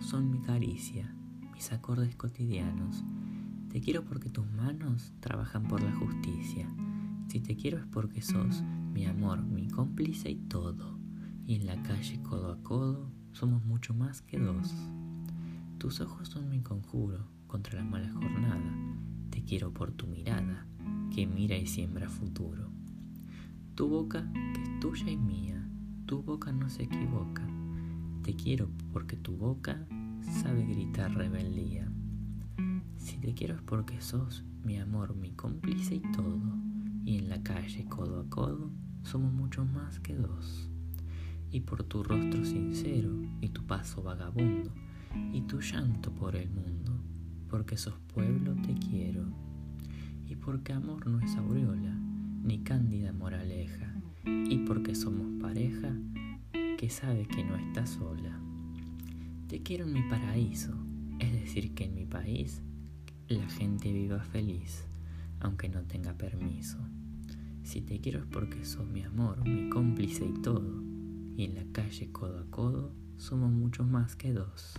son mi caricia, mis acordes cotidianos. Te quiero porque tus manos trabajan por la justicia. Si te quiero es porque sos mi amor, mi cómplice y todo. Y en la calle codo a codo somos mucho más que dos. Tus ojos son mi conjuro contra la mala jornada. Te quiero por tu mirada, que mira y siembra futuro. Tu boca, que es tuya y mía, tu boca no se equivoca. Te quiero porque tu boca sabe gritar rebeldía. Si te quiero es porque sos mi amor, mi cómplice y todo. Y en la calle codo a codo somos mucho más que dos. Y por tu rostro sincero y tu paso vagabundo y tu llanto por el mundo, porque sos pueblo te quiero. Y porque amor no es aureola, ni cándida moraleja, y porque somos pareja que sabe que no está sola. Te quiero en mi paraíso, es decir, que en mi país la gente viva feliz, aunque no tenga permiso. Si te quiero es porque sos mi amor, mi cómplice y todo, y en la calle codo a codo somos mucho más que dos.